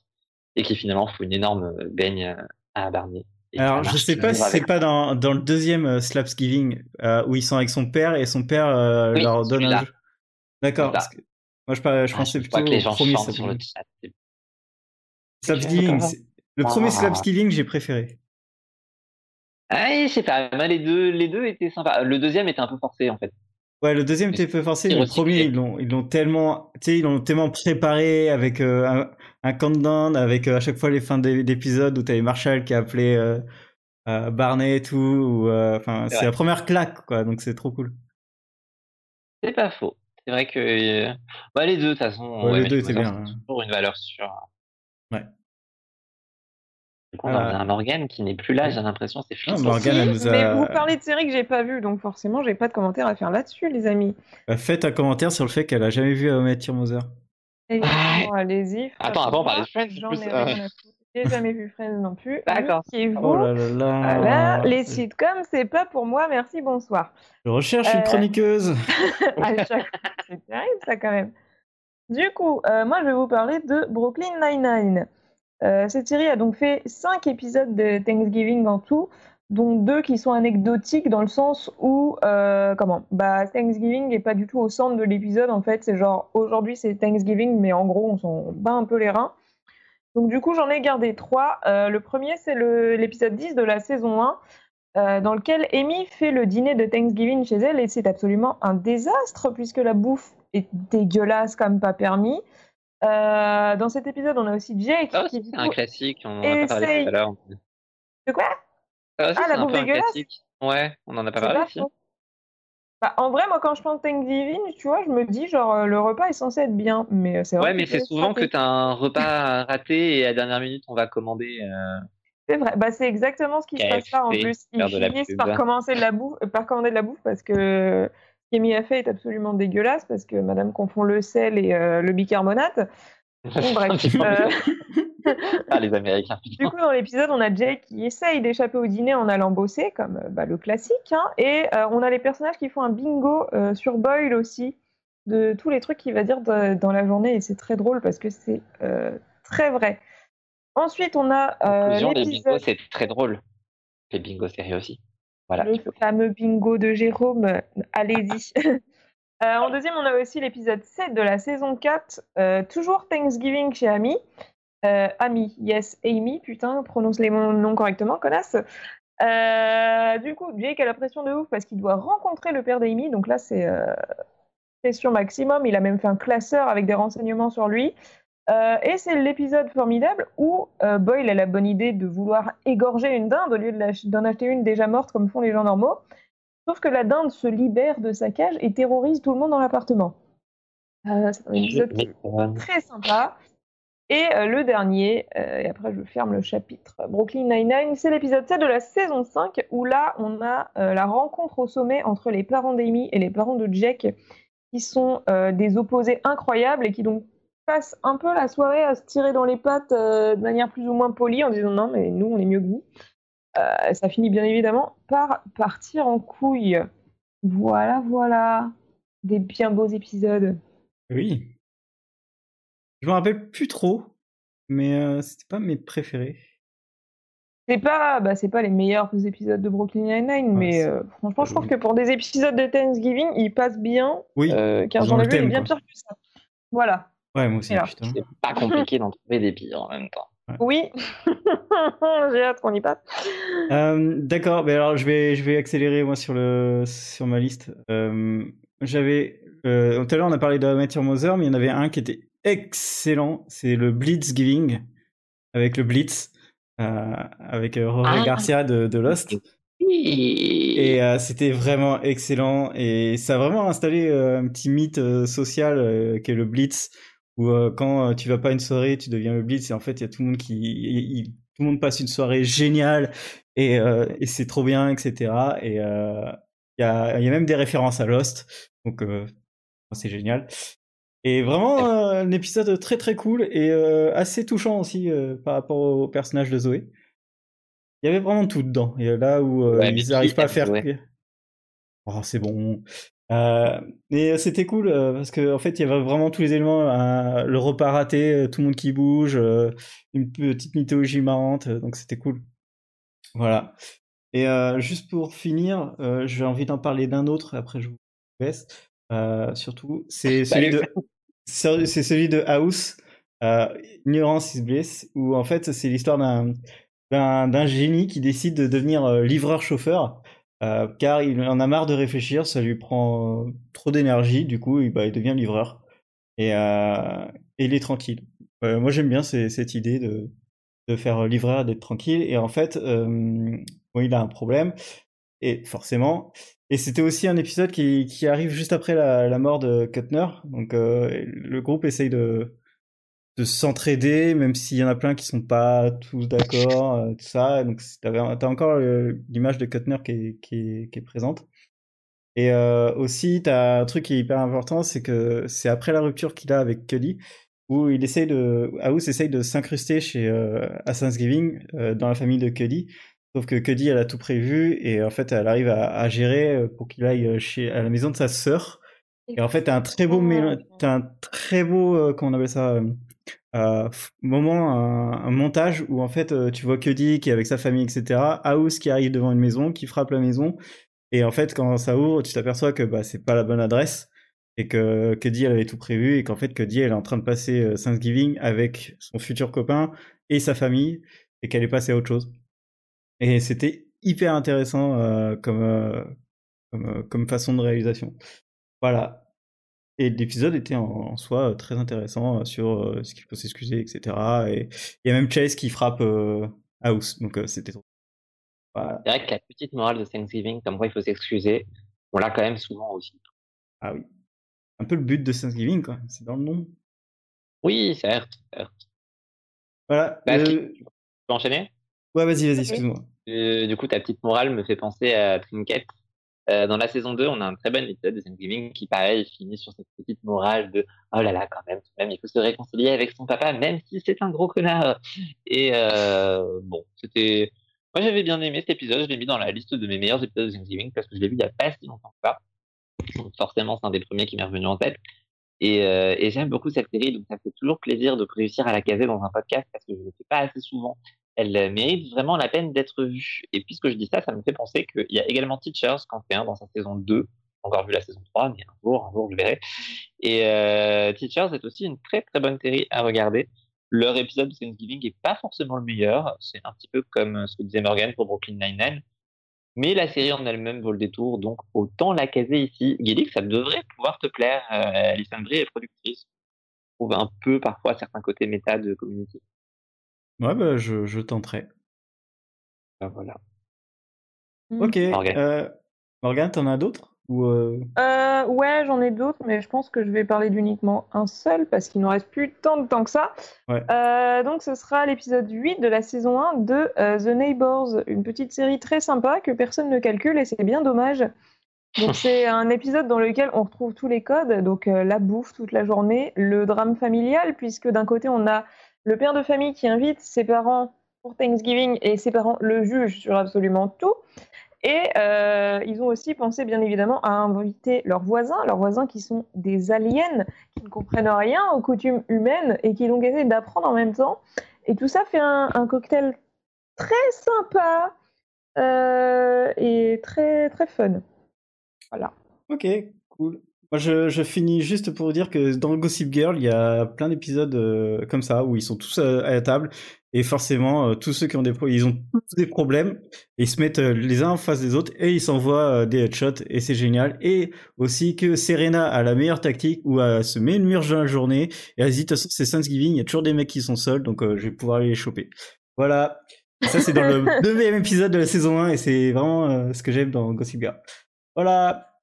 S3: et qui finalement fout une énorme euh, baigne euh, à Barney. Et
S2: Alors, je sais pas si c'est pas dans, dans le deuxième euh, Slapsgiving euh, où ils sont avec son père et son père euh,
S3: Oui,
S2: leur donne un jeu. D'accord. Que Moi, je, je
S3: Ah,
S2: pensais
S3: je
S2: plutôt
S3: que les gens chantent sur le chat.
S2: Slapsgiving, le premier
S3: Ah.
S2: Slapsgiving, j'ai préféré.
S3: Ah, je sais pas. Moi, les deux, les deux étaient sympas. Le deuxième était un peu forcé en fait.
S2: Ouais, le deuxième était peu forcé, le premier, ils l'ont, ils l'ont tellement, tu sais, ils l'ont tellement préparé avec euh, un, un countdown, avec euh, à chaque fois les fins d'é- d'épisodes où t'avais Marshall qui appelait euh, euh, Barney et tout, ou, euh, enfin,
S3: C'est
S2: la première claque, quoi, donc c'est trop cool.
S3: C'est pas faux. C'est vrai que euh, bah, les deux, de toute façon,
S2: Ouais, les
S3: mais
S2: deux étaient bien, hein.
S3: toujours une valeur sûre.
S2: Ouais.
S3: On
S2: Euh,
S3: a un Morgane qui n'est plus là, j'ai l'impression, c'est
S2: Non,
S3: flippant.
S2: Morgane, elle nous a-
S1: Mais vous parlez de séries que j'ai pas vues, donc forcément, j'ai pas de commentaires à faire là-dessus, les amis.
S2: Euh, Faites un commentaire sur le fait qu'elle a jamais vu Your Mother.
S1: Évidemment, allez-y.
S3: Attends, avant, on parlait de Friends,
S1: J'en
S3: plus,
S1: ai
S3: euh.
S1: jamais vu Friends non plus.
S3: D'accord.
S1: Niquez-vous.
S2: Oh là là là.
S1: Voilà, les sitcoms, c'est pas pour moi, merci, bonsoir.
S2: Je recherche une
S1: Euh,
S2: chroniqueuse.
S1: Chaque fois, c'est terrible ça quand même. Du coup, euh, moi, je vais vous parler de Brooklyn Nine-Nine. Euh, cette série a donc fait 5 épisodes de Thanksgiving en tout, dont deux qui sont anecdotiques dans le sens où, euh, comment? Bah, Thanksgiving n'est pas du tout au centre de l'épisode, en fait. C'est genre, aujourd'hui, c'est Thanksgiving, mais en gros, on s'en bat un peu les reins. Donc, du coup, j'en ai gardé trois. le premier, c'est l'épisode 10 de la saison 1. Euh, dans lequel Amy fait le dîner de Thanksgiving chez elle et c'est absolument un désastre puisque la bouffe est dégueulasse comme pas permis. Euh, dans cet épisode, on a aussi Jake
S3: ah, qui un classique, on en a pas parlé tout à l'heure.
S1: De quoi?
S3: Ah, la bouffe dégueulasse? Ouais, on en a pas parlé aussi.
S1: Bah, en vrai, moi, quand je pense Thanksgiving, tu vois, je me dis, genre, euh, le repas est censé être bien, mais c'est
S3: Ouais, mais c'est souvent que tu as un repas raté et à la dernière minute, on va commander.
S1: C'est vrai, bah, c'est exactement ce qui se passe là en plus. Ils finissent par, commencer de la bouffe, euh, par commander de la bouffe parce que ce qu'Amy a fait est absolument dégueulasse parce que madame confond le sel et euh, le bicarbonate. bref.
S3: Euh, ah, les Américains.
S1: Du coup, dans l'épisode, on a Jake qui essaye d'échapper au dîner en allant bosser, comme bah, le classique. Hein, et on a les personnages qui font un bingo sur Boyle aussi, de tous les trucs qu'il va dire dans la journée. Et c'est très drôle parce que c'est très vrai. Ensuite, on a
S3: euh, l'épisode... c'est très drôle. Les bingo série aussi. Voilà.
S1: Le fameux bingo de Jérôme. Allez-y. Euh, en deuxième, on a aussi l'épisode 7 de la saison 4, euh, toujours Thanksgiving chez Amy. Euh, Amy, yes, Amy, putain, prononce les noms correctement, connasse. du coup, Jake a la pression de ouf parce qu'il doit rencontrer le père d'Amy, donc là c'est pression maximum. Il a même fait un classeur avec des renseignements sur lui. Euh, et c'est l'épisode formidable où euh, Boyle a la bonne idée de vouloir égorger une dinde au lieu d'en acheter une déjà morte comme font les gens normaux. Sauf que la dinde se libère de sa cage et terrorise tout le monde dans l'appartement. Euh, c'est un épisode très sympa. Et le dernier, et après je ferme le chapitre, Brooklyn Nine-Nine, c'est l'épisode 7 de la saison 5 où là on a la rencontre au sommet entre les parents d'Amy et les parents de Jack qui sont des opposés incroyables et qui donc passe un peu la soirée à se tirer dans les pattes euh, de manière plus ou moins polie en disant non, mais nous, on est mieux que vous. Euh, ça finit bien évidemment par partir en couille. Voilà, voilà. Des bien beaux épisodes.
S2: Oui. Je me rappelle plus trop, mais euh, c'était pas mes préférés.
S1: C'est pas, bah, c'est pas les meilleurs épisodes de Brooklyn Nine-Nine, mais franchement, je trouve que pour des épisodes de Thanksgiving, ils passent bien.
S2: Oui.
S1: car j'en ai vu, bien pire que ça. Voilà.
S2: Ouais, moi aussi, putain.
S3: C'est pas compliqué d'en trouver des pires en même temps.
S1: Oui, j'ai hâte qu'on y passe.
S2: Euh, D'accord, mais alors je vais, je vais accélérer moi sur, le, sur ma liste. Euh, J'avais. Euh, tout à l'heure, on a parlé de Matthew Mother, mais il y en avait un qui était excellent. C'est le Blitzgiving, avec le Blitz, euh, avec Rory ah. Garcia de, de Lost. Et euh, c'était vraiment excellent. Et ça a vraiment installé un petit mythe social qui est le Blitz où euh, quand euh, tu vas pas à une soirée, tu deviens le blitz et en fait il y a tout le monde qui tout le monde passe une soirée géniale et, euh, et c'est trop bien, etc. Et il y, a, y a même des références à Lost, donc c'est génial. Et vraiment un épisode très très cool et assez touchant aussi par rapport au personnage de Zoé. Il y avait vraiment tout dedans. Et là où ils n'arrivent pas à faire. Oh, c'est bon. Euh, et c'était cool euh, parce qu'en en fait il y avait vraiment tous les éléments le repas raté euh, tout le monde qui bouge une petite mythologie marrante donc c'était cool. Voilà. Et juste pour finir j'ai envie d'en parler d'un autre après je vous laisse surtout. C'est bah, celui de c'est celui de House Ignorance is Bliss où en fait c'est l'histoire d'un d'un génie qui décide de devenir livreur chauffeur euh, car il en a marre de réfléchir, ça lui prend trop d'énergie, du coup il, bah, il devient livreur. Et, euh, et il est tranquille. Euh, moi j'aime bien cette idée de, de faire livreur, d'être tranquille. Et en fait bon, il a un problème. Et forcément. Et c'était aussi un épisode qui, qui arrive juste après la, la mort de Kuttner donc le groupe essaye de de s'entraider, même s'il y en a plein qui sont pas tous d'accord, euh, tout ça. Donc, t'as encore euh, l'image de Kuttner qui est, qui qui est présente. Et euh, aussi, t'as un truc qui est hyper important, c'est que c'est après la rupture qu'il a avec Cuddy, où il essaye de, House essaye de s'incruster chez euh, à Thanksgiving dans la famille de Cuddy. Sauf que Cuddy, elle a tout prévu et en fait, elle arrive à, à gérer pour qu'il aille chez à la maison de sa sœur Et en fait, t'as un très beau, t'as un très beau, comment on appelle ça, euh, moment, un, montage où en fait tu vois Cuddy qui est avec sa famille, etc. House qui arrive devant une maison, qui frappe la maison, et en fait quand ça ouvre, tu t'aperçois que bah, c'est pas la bonne adresse et que Cuddy elle avait tout prévu et qu'en fait Cuddy elle est en train de passer Thanksgiving avec son futur copain et sa famille et qu'elle est passée à autre chose. Et c'était hyper intéressant euh, comme, euh, comme, euh, comme, façon de réalisation. Voilà. Et l'épisode était en, soi très intéressant sur ce qu'il faut s'excuser, etc. Et il y a même Chase qui frappe House, donc c'était trop.
S3: Voilà. C'est vrai que la petite morale de Thanksgiving, comme quoi il faut s'excuser, on l'a quand même souvent aussi.
S2: Ah oui. Un peu le but de Thanksgiving, quoi. C'est dans le nom.
S3: Oui, certes, certes.
S2: Voilà.
S3: Bah, tu peux enchaîner?
S2: Ouais, vas-y, vas-y, excuse-moi.
S3: Euh, du coup, ta petite morale me fait penser à Trinket. Euh, dans la saison 2, on a un très bon épisode de Thanksgiving qui, pareil, finit sur cette petite morale de oh là là, quand même, quand même, il faut se réconcilier avec son papa, même si c'est un gros connard. Et euh, bon, c'était. Moi, j'avais bien aimé cet épisode. Je l'ai mis dans la liste de mes meilleurs épisodes de Thanksgiving parce que je l'ai vu il y a pas si longtemps que ça. Donc, forcément, c'est un des premiers qui m'est revenu en tête. Et, euh, et j'aime beaucoup cette série, donc ça fait toujours plaisir de réussir à la caser dans un podcast parce que je ne le fais pas assez souvent elle mérite vraiment la peine d'être vue. Et puisque je dis ça, ça me fait penser qu'il y a également Teachers, quand fait un dans sa saison 2, encore vu la saison 3, mais un jour, un jour, je verrai. Et euh, Teachers est aussi une très très bonne série à regarder. Leur épisode de Thanksgiving est pas forcément le meilleur. C'est un petit peu comme ce que disait Morgan pour Brooklyn Nine-Nine. Mais la série en elle-même vaut le détour, donc autant la caser ici. Gillick, ça devrait pouvoir te plaire. Euh, Alison est productrice. Je trouve un peu parfois certains côtés méta de Community.
S2: Ouais, bah, je, je tenterai.
S3: Bah, voilà.
S1: Mmh.
S2: Ok. Euh, Morgane, t'en as d'autres? Ou euh...
S1: Euh, ouais, j'en ai d'autres, mais je pense que je vais parler d'uniquement un seul parce qu'il nous reste plus tant de temps que ça.
S2: Ouais.
S1: Euh, donc, ce sera l'épisode 8 de la saison 1 de euh, The Neighbors, une petite série très sympa que personne ne calcule et c'est bien dommage. Donc, c'est un épisode dans lequel on retrouve tous les codes, donc euh, la bouffe toute la journée, le drame familial, puisque d'un côté, on a le père de famille qui invite ses parents pour Thanksgiving et ses parents le jugent sur absolument tout. Et euh, ils ont aussi pensé, bien évidemment, à inviter leurs voisins, leurs voisins qui sont des aliens, qui ne comprennent rien aux coutumes humaines et qui donc essaient d'apprendre en même temps. Et tout ça fait un, cocktail très sympa euh, et très, très fun. Voilà.
S2: Ok, cool. Moi, je, je, finis juste pour dire que dans Gossip Girl, il y a plein d'épisodes euh, comme ça où ils sont tous à, la table et forcément, euh, tous ceux qui ont des ils ont tous des problèmes et ils se mettent euh, les uns en face des autres et ils s'envoient des headshots et c'est génial. Et aussi que Serena a la meilleure tactique où elle se met une murge dans la journée et elle se dit de toute façon c'est Thanksgiving, il y a toujours des mecs qui sont seuls donc je vais pouvoir aller les choper. Voilà. ça c'est dans le deuxième épisode de la saison 1 et c'est vraiment ce que j'aime dans Gossip Girl. Voilà.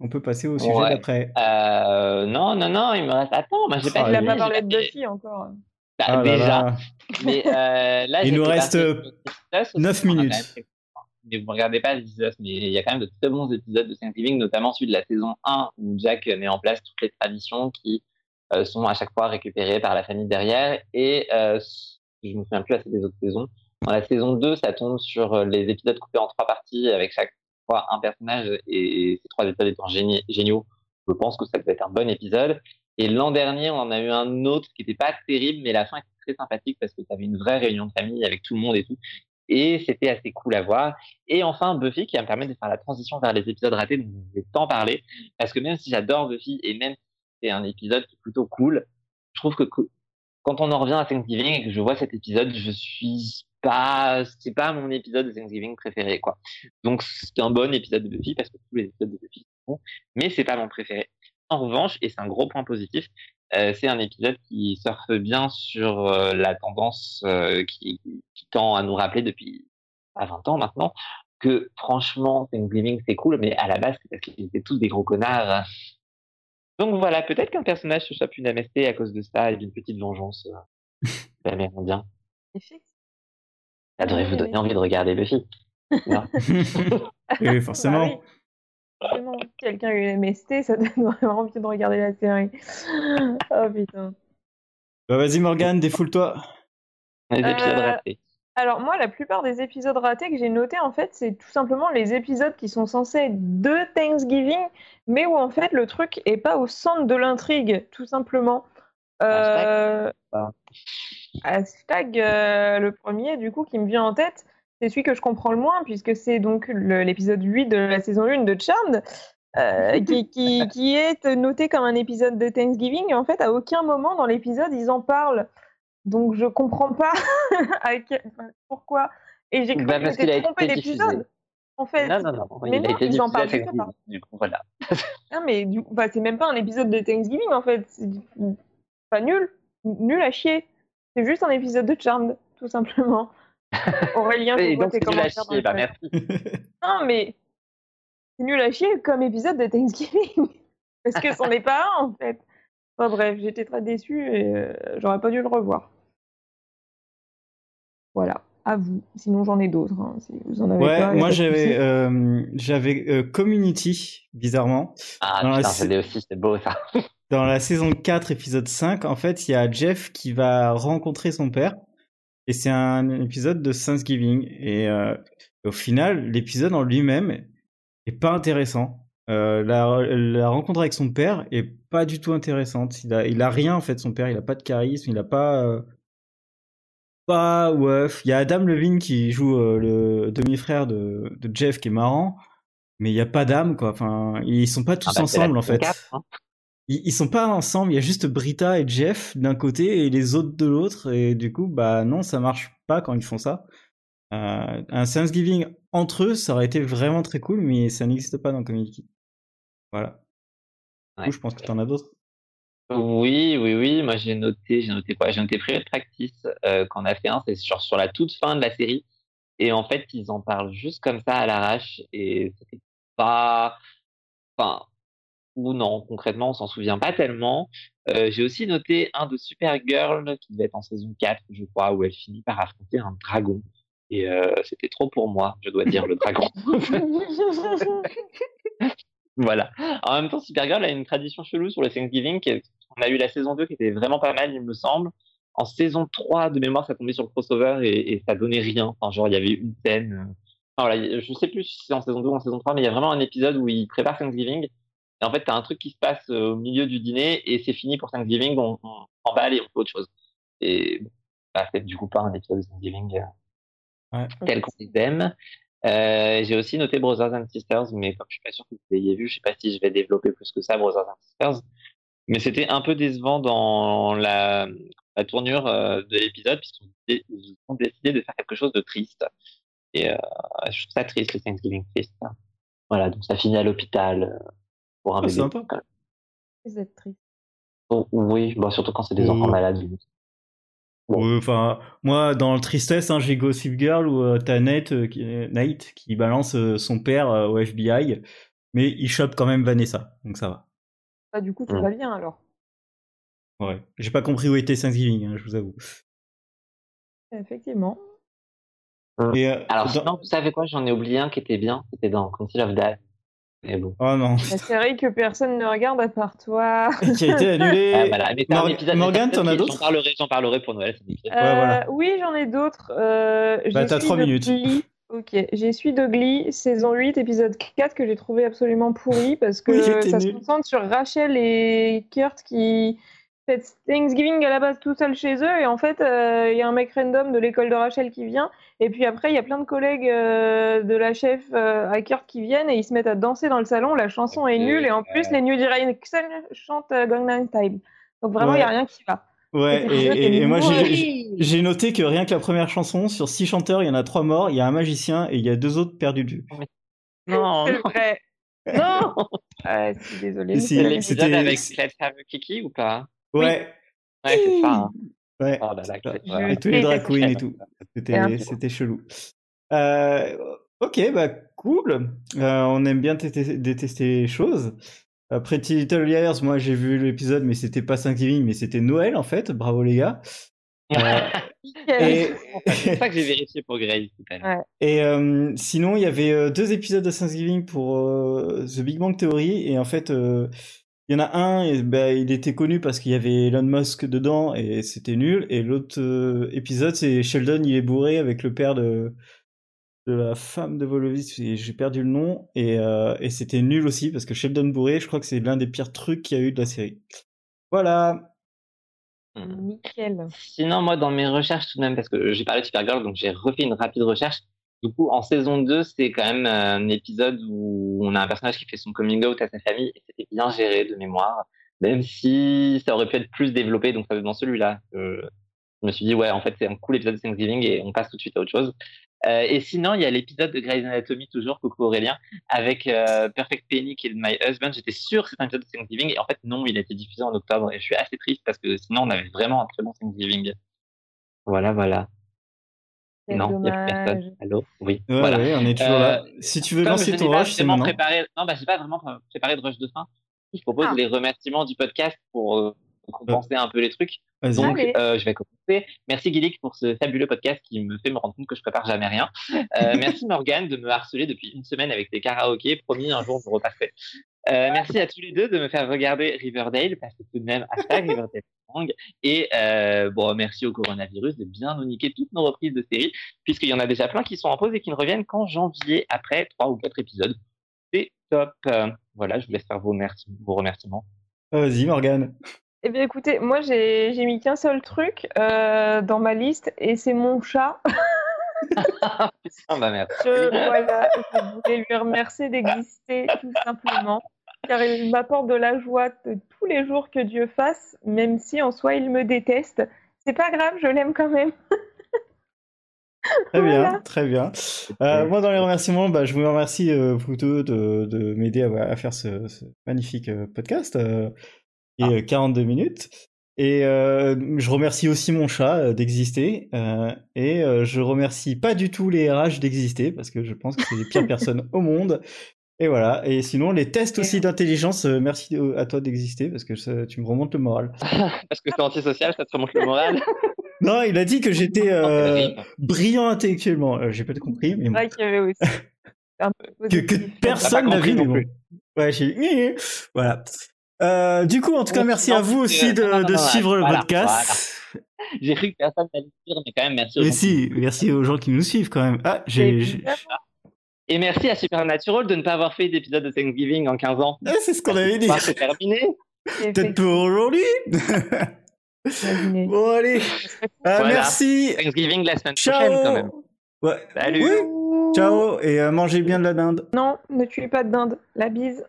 S2: On peut passer au sujet d'après.
S3: Euh, non, non, non, il me reste. Attends, moi j'ai pas.
S1: Il a pas parlé de Buffy encore.
S3: Bah, ah déjà. Mais euh, là,
S2: il nous reste 9 minutes.
S3: Mais vous ne regardez pas mais il y a quand même de très bons épisodes de Thanksgiving, notamment celui de la saison 1 où Jack met en place toutes les traditions qui euh, sont à chaque fois récupérées par la famille derrière. Et euh, je ne me souviens plus assez des autres saisons. Dans la saison 2, ça tombe sur les épisodes coupés en trois parties avec chaque un personnage et ces trois épisodes étant géniaux, je pense que ça peut être un bon épisode. Et l'an dernier, on en a eu un autre qui n'était pas terrible, mais la fin était très sympathique parce que tu avais une vraie réunion de famille avec tout le monde et tout. Et c'était assez cool à voir. Et enfin, Buffy qui va me permettre de faire la transition vers les épisodes ratés dont je vais tant parler. Parce que même si j'adore Buffy et même si c'est un épisode qui est plutôt cool, je trouve que quand on en revient à Thanksgiving et que je vois cet épisode, je suis pas, c'est pas mon épisode de Thanksgiving préféré, quoi. Donc, c'est un bon épisode de Buffy parce que tous les épisodes de Buffy sont bons, mais c'est pas mon préféré. En revanche, et c'est un gros point positif, euh, c'est un épisode qui surfe bien sur euh, la tendance euh, qui, tend à nous rappeler depuis à 20 ans maintenant que franchement, Thanksgiving c'est cool, mais à la base, c'est parce qu'ils étaient tous des gros connards. Donc voilà, peut-être qu'un personnage se chope une MST à cause de ça et d'une petite vengeance amérindien. Ça devrait vous donner envie de regarder Buffy.
S2: oui, forcément.
S1: Bah Quelqu'un a eu une MST, ça donne vraiment envie de regarder la série. Oh putain.
S2: Bah vas-y Morgane, défoule-toi.
S3: Les épisodes euh, ratés.
S1: Alors moi, la plupart des épisodes ratés que j'ai notés, en fait, c'est tout simplement les épisodes qui sont censés être de Thanksgiving, mais où en fait le truc est pas au centre de l'intrigue, tout simplement. Euh... Hashtag, euh, le premier, du coup, qui me vient en tête, c'est celui que je comprends le moins, puisque c'est donc l'épisode 8 de la saison 1 de Charmed, euh, qui, qui, qui, est noté comme un épisode de Thanksgiving. Et en fait, à aucun moment dans l'épisode, ils en parlent. Donc je comprends pas pourquoi. Et j'ai cru
S3: Bah,
S1: que
S3: parce été diffusé.
S1: d'épisode. En fait.
S3: Non, non, non.
S1: Mais
S3: il a
S1: non,
S3: été
S1: ils en
S3: diffusé
S1: parlent
S3: à
S1: juste pas.
S3: Thanksgiving, Du coup, voilà.
S1: Ah, mais du coup, bah, c'est même pas un épisode de Thanksgiving en fait. C'est pas nul. Nul à chier. C'est juste un épisode de Charmed, tout simplement. Aurélien, tu vois
S3: donc,
S1: tes
S3: c'est nul à
S1: commentaires
S3: chier. Bah, merci.
S1: Non, mais c'est nul à chier comme épisode de Thanksgiving. Parce que c'en est pas un, en fait. Enfin bref, j'étais très déçue et euh, j'aurais pas dû le revoir. Voilà, à vous. Sinon, j'en ai d'autres. hein, si vous en avez
S2: Ouais,
S1: pas,
S2: moi j'avais euh, j'avais euh, Community, bizarrement.
S3: Ah,
S2: Dans la
S3: putain, c'est aussi, c'est beau, ça.
S2: Dans la saison 4, épisode 5, en fait, il y a Jeff qui va rencontrer son père. Et c'est un épisode de Thanksgiving. Et euh, au final, l'épisode en lui-même est pas intéressant. Euh, la, la rencontre avec son père est pas du tout intéressante. Il a, il a rien en fait, son père. Il a pas de charisme. Il a pas. euh, pas ouais. Il y a Adam Levine qui joue euh, le demi-frère de, de Jeff qui est marrant. Mais il y a pas d'âme quoi. Enfin, ils sont pas tous
S3: Ah bah, c'est la
S2: ensemble en fait.
S3: 4, hein.
S2: Ils, ils sont pas ensemble, il y a juste Brita et Jeff d'un côté et les autres de l'autre, et du coup, bah non, ça marche pas quand ils font ça. Euh, un Thanksgiving entre eux, ça aurait été vraiment très cool, mais ça n'existe pas dans Community. Voilà. Du coup, je pense que t'en as d'autres.
S3: Oui, oui, oui. Moi, j'ai noté, j'ai noté quoi? J'ai noté Private Practice, euh, qu'on a fait un, c'est sur, sur la toute fin de la série. Et en fait, ils en parlent juste comme ça à l'arrache. Et c'était pas, enfin, ou non, concrètement, on s'en souvient pas tellement. Euh, j'ai aussi noté un de Supergirl qui devait être en saison 4, je crois, où elle finit par affronter un dragon. Et euh, c'était trop pour moi, je dois dire, le dragon. Voilà. En même temps, Supergirl a une tradition chelou sur le Thanksgiving. On a eu la saison 2 qui était vraiment pas mal, il me semble. En saison 3, de mémoire, ça tombait sur le crossover et, et ça donnait rien. Enfin, genre, il y avait une scène. euh, Enfin, voilà, je sais plus si c'est en saison 2 ou en saison 3, mais il y a vraiment un épisode où ils préparent Thanksgiving. Et en fait, t'as un truc qui se passe euh, au milieu du dîner et c'est fini pour Thanksgiving. On, on emballe et on fait autre chose. Et bah, c'est du coup pas un épisode de Thanksgiving euh,
S2: Ouais.
S3: tel qu'on les aime. Euh, j'ai aussi noté Brothers and Sisters, mais comme je suis pas sûr que vous l'ayez vu, je sais pas si je vais développer plus que ça Brothers and Sisters. Mais c'était un peu décevant dans la, la tournure euh, de l'épisode, puisqu'ils ont dé- ils ont décidé de faire quelque chose de triste. Et euh, je trouve ça triste, le Thanksgiving triste. Voilà, donc ça finit à l'hôpital pour un
S2: Ah,
S3: bébé.
S2: sympa.
S1: Vous êtes triste.
S3: Oh, oui, bon, surtout quand c'est des enfants malades. Bon.
S2: Ouais, enfin, moi, dans le tristesse, hein, j'ai Gossip Girl où euh, t'as Nate, euh, qui, euh, Nate qui balance euh, son père euh, au FBI, mais il chope quand même Vanessa, donc ça va.
S1: Bah, du coup, tout
S3: Mm.
S1: va bien alors.
S2: Ouais. J'ai pas compris où était Thanksgiving, hein, je vous avoue.
S1: Effectivement.
S2: Et, euh,
S3: Alors
S2: dans-
S3: sinon, vous savez quoi? J'en ai oublié un qui était bien. C'était dans Council of Dad. Mais bon.
S2: Oh non,
S1: La série que personne ne regarde à part toi.
S2: qui a été annulé.
S3: Ah, voilà. Mais
S2: Mor- Morgane,
S3: un
S2: t'en as d'autres
S3: J'en parlerai, j'en parlerai pour Noël.
S2: Ouais, voilà.
S1: Euh, Oui, j'en ai d'autres. Euh,
S2: Bah, t'as
S1: Suis
S2: trois
S1: de
S2: minutes.
S1: Glee. Ok, j'ai suis de Glee, saison 8, épisode 4, que j'ai trouvé absolument pourri parce que
S2: Oui,
S1: ça se concentre sur Rachel et Kurt qui fêtent Thanksgiving à la base tout seul chez eux et en fait euh, il y a un mec random de l'école de Rachel qui vient et puis après il y a plein de collègues euh, de la chef euh, à Kurt qui viennent et ils se mettent à danser dans le salon, la chanson est nulle et en plus
S3: ouais.
S1: les New Direction chantent euh, Gangnam Style. Donc vraiment il y a
S2: Ouais.
S1: rien qui va.
S2: Ouais, et, et- et moi j'ai- noté que rien que la première chanson, sur six chanteurs, il y en a trois morts, il y a un magicien et il y a deux autres perdus de vue.
S3: Non,
S1: C'est vrai.
S3: non.
S1: Ouais, je suis désolée.
S2: Si,
S1: mais
S3: C'est
S1: c'est-
S3: l'épisode
S2: c'était-
S3: avec Have a Kiki ou pas?
S2: Ouais,
S3: Ouais, c'est ça. hein.
S2: ouais.
S3: Oh là là, ouais.
S2: Et tous les drag queens et tout. C'était chelou. Euh, ok, bah cool. Euh, on aime bien détester les choses. Euh, Pretty Little Liars, moi j'ai vu l'épisode, mais c'était pas Thanksgiving, mais c'était Noël en fait. Bravo les gars. Euh, et
S3: C'est ça que j'ai vérifié pour Grace tout à l'heure.
S2: et euh, sinon, il y avait euh, deux épisodes de Thanksgiving pour euh, The Big Bang Theory, et en fait, euh, il y en a un, et, bah, il était connu parce qu'il y avait Elon Musk dedans et c'était nul. Et l'autre euh, épisode, c'est Sheldon, il est bourré avec le père de, de la femme de Volovitz, j'ai perdu le nom, et, euh, et c'était nul aussi parce que Sheldon bourré, je crois que c'est l'un des pires trucs qu'il y a eu de la série. Voilà.
S1: Hmm. Nickel.
S3: Sinon, moi, dans mes recherches tout de même, parce que j'ai parlé de Supergirl, donc j'ai refait une rapide recherche. Du coup, en saison 2, c'est quand même un épisode où on a un personnage qui fait son coming out à sa famille et c'était bien géré de mémoire, même si ça aurait pu être plus développé. Donc, ça dans celui-là. je me suis dit, ouais, en fait, c'est un cool épisode de Thanksgiving et on passe tout de suite à autre chose. Euh, et sinon, il y a l'épisode de Grey's Anatomy, toujours, coucou Aurélien, avec euh, Perfect Penny qui est My Husband. J'étais sûr que c'était un épisode de Thanksgiving et en fait, non, il a été diffusé en octobre et je suis assez triste parce que sinon, on avait vraiment un très bon Thanksgiving. Voilà, voilà. Non, il n'y a personne. Allô? Oui.
S2: voilà. on est toujours là. Euh, si tu veux lancer ton rush, c'est maintenant. Préparé...
S3: Non, bah, j'ai pas vraiment préparé de rush de fin. Je propose ah. les remerciements du podcast pour euh, compenser un peu les trucs. Donc, euh, je vais commencer. Merci Guilic pour ce fabuleux podcast qui me fait me rendre compte que je prépare jamais rien. Euh, merci Morgane de me harceler depuis une semaine avec tes karaokés. Promis, un jour, je repasserai. Euh, merci à tous les deux de me faire regarder Riverdale, parce que tout de même, hashtag Riverdale Et euh, bon, merci au coronavirus de bien nous niquer toutes nos reprises de séries, puisqu'il y en a déjà plein qui sont en pause et qui ne reviennent qu'en janvier, après trois ou quatre épisodes. C'est top. voilà, je vous laisse faire vos, vos remerciements.
S2: Vas-y, Morgane.
S1: Eh bien, écoutez, moi, j'ai mis qu'un seul truc euh, dans ma liste et c'est mon chat.
S3: Putain, bah merde.
S1: Je, voilà, je voulais lui remercier d'exister tout simplement, car il m'apporte de la joie de tous les jours que Dieu fasse, même si en soi il me déteste. C'est pas grave, je l'aime quand même.
S2: Très bien, très bien. Euh, moi, dans les remerciements, bah, je vous remercie, euh, vous deux, de, de m'aider à, faire ce, ce magnifique euh, podcast et 42 ah. minutes. Et euh, je remercie aussi mon chat euh, d'exister. Euh, et je remercie pas du tout les RH d'exister parce que je pense que c'est les pires personnes au monde. Et voilà. Et sinon, les tests aussi d'intelligence, merci à toi d'exister parce que ça, tu me remontes le moral.
S3: parce que t'es antisocial, ça te remonte le moral.
S2: non, il a dit que j'étais brillant intellectuellement. J'ai pas compris. Mais
S1: qu'il y avait aussi.
S2: que, que personne n'a vu. Mais Ouais, j'ai. Voilà. Euh, du coup, en tout cas, merci à vous aussi de, de suivre le podcast.
S3: J'ai cru que personne n'allait suivre, mais quand même, merci.
S2: Mais si, merci aux gens qui nous suivent quand même. Ah, j'ai.
S3: Et merci à Supernatural de ne pas avoir fait d'épisode de Thanksgiving en 15 ans.
S2: Eh, c'est ce qu'on avait dit.
S3: C'est terminé.
S2: Peut-être pour aujourd'hui. bon, allez. Euh, merci.
S3: Thanksgiving la semaine prochaine, quand même.
S2: Ouais. Salut. Ciao. Et euh, mangez bien de la dinde.
S1: Non, ne tuez pas de dinde. La bise.